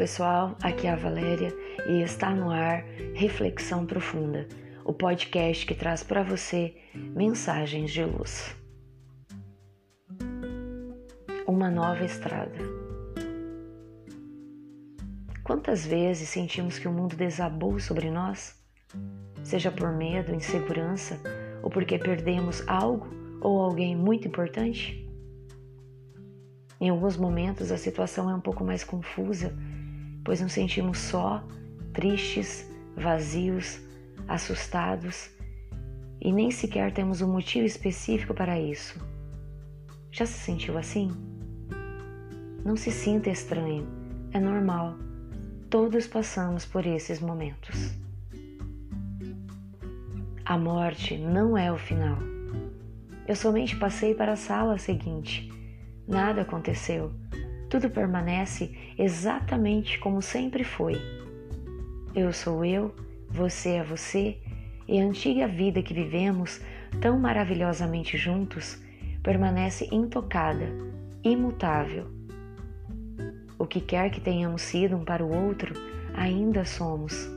pessoal, aqui é a Valéria e está no ar Reflexão Profunda, o podcast que traz para você mensagens de luz. Uma nova estrada. Quantas vezes sentimos que o mundo desabou sobre nós? Seja por medo, insegurança ou porque perdemos algo ou alguém muito importante? Em alguns momentos a situação é um pouco mais confusa, pois nos sentimos só, tristes, vazios, assustados e nem sequer temos um motivo específico para isso. Já se sentiu assim? Não se sinta estranho, é normal. Todos passamos por esses momentos. A morte não é o final. Eu somente passei para a sala seguinte Nada aconteceu. Tudo permanece exatamente como sempre foi. Eu sou eu, você é você, e a antiga vida que vivemos tão maravilhosamente juntos permanece intocada, imutável. O que quer que tenhamos sido um para o outro, ainda somos.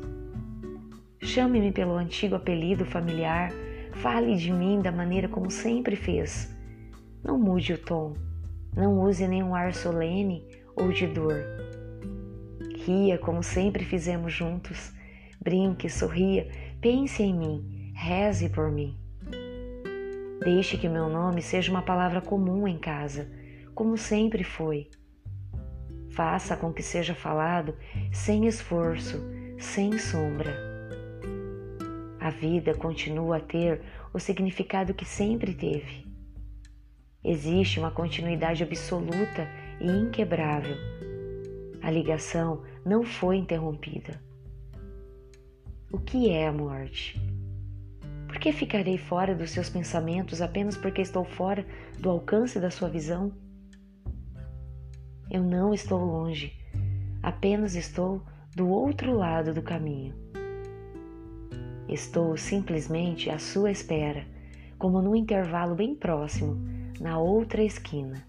Chame-me pelo antigo apelido familiar, fale de mim da maneira como sempre fez. Não mude o tom. Não use nenhum ar solene ou de dor. Ria como sempre fizemos juntos. Brinque, sorria, pense em mim, reze por mim. Deixe que meu nome seja uma palavra comum em casa, como sempre foi. Faça com que seja falado sem esforço, sem sombra. A vida continua a ter o significado que sempre teve. Existe uma continuidade absoluta e inquebrável. A ligação não foi interrompida. O que é a morte? Por que ficarei fora dos seus pensamentos apenas porque estou fora do alcance da sua visão? Eu não estou longe, apenas estou do outro lado do caminho. Estou simplesmente à sua espera, como num intervalo bem próximo na outra esquina.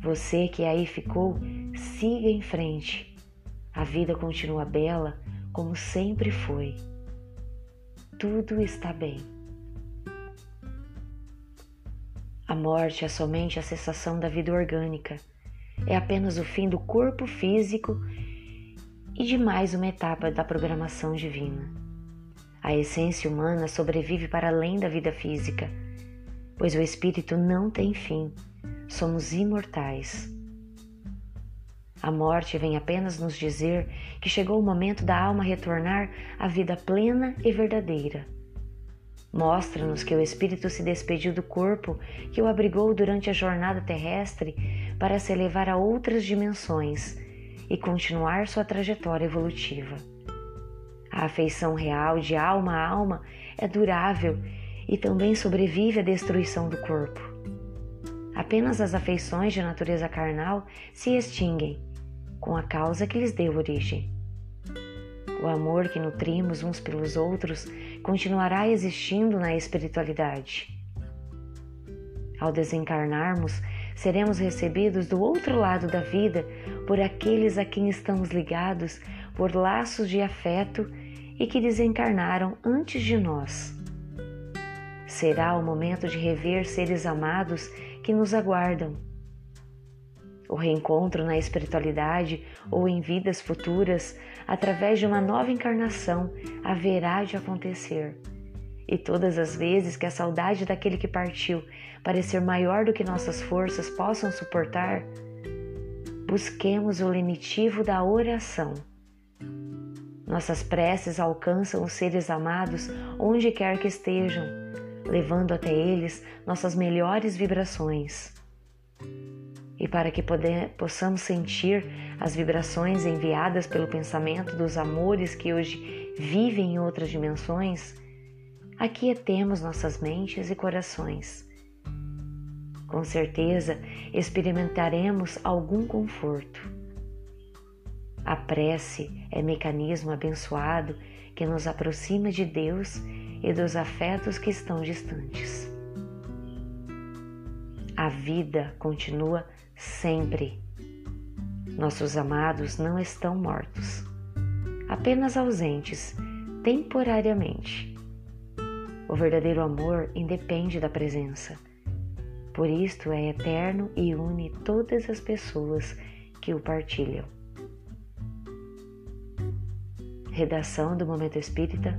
Você que aí ficou, siga em frente. A vida continua bela como sempre foi. Tudo está bem. A morte é somente a cessação da vida orgânica. É apenas o fim do corpo físico e de mais uma etapa da programação divina. A essência humana sobrevive para além da vida física pois o espírito não tem fim, somos imortais. A morte vem apenas nos dizer que chegou o momento da alma retornar à vida plena e verdadeira. Mostra-nos que o espírito se despediu do corpo que o abrigou durante a jornada terrestre para se elevar a outras dimensões e continuar sua trajetória evolutiva. A afeição real de alma a alma é durável e também sobrevive à destruição do corpo. Apenas as afeições de natureza carnal se extinguem com a causa que lhes deu origem. O amor que nutrimos uns pelos outros continuará existindo na espiritualidade. Ao desencarnarmos, seremos recebidos do outro lado da vida por aqueles a quem estamos ligados por laços de afeto e que desencarnaram antes de nós. Será o momento de rever seres amados que nos aguardam. O reencontro na espiritualidade ou em vidas futuras, através de uma nova encarnação, haverá de acontecer. E todas as vezes que a saudade daquele que partiu parecer maior do que nossas forças possam suportar, busquemos o lenitivo da oração. Nossas preces alcançam os seres amados onde quer que estejam levando até eles nossas melhores vibrações. E para que poder, possamos sentir as vibrações enviadas pelo pensamento dos amores que hoje vivem em outras dimensões, aquietemos nossas mentes e corações. Com certeza experimentaremos algum conforto. A prece é mecanismo abençoado que nos aproxima de Deus e dos afetos que estão distantes. A vida continua sempre. Nossos amados não estão mortos, apenas ausentes temporariamente. O verdadeiro amor independe da presença. Por isto é eterno e une todas as pessoas que o partilham. Redação do Momento Espírita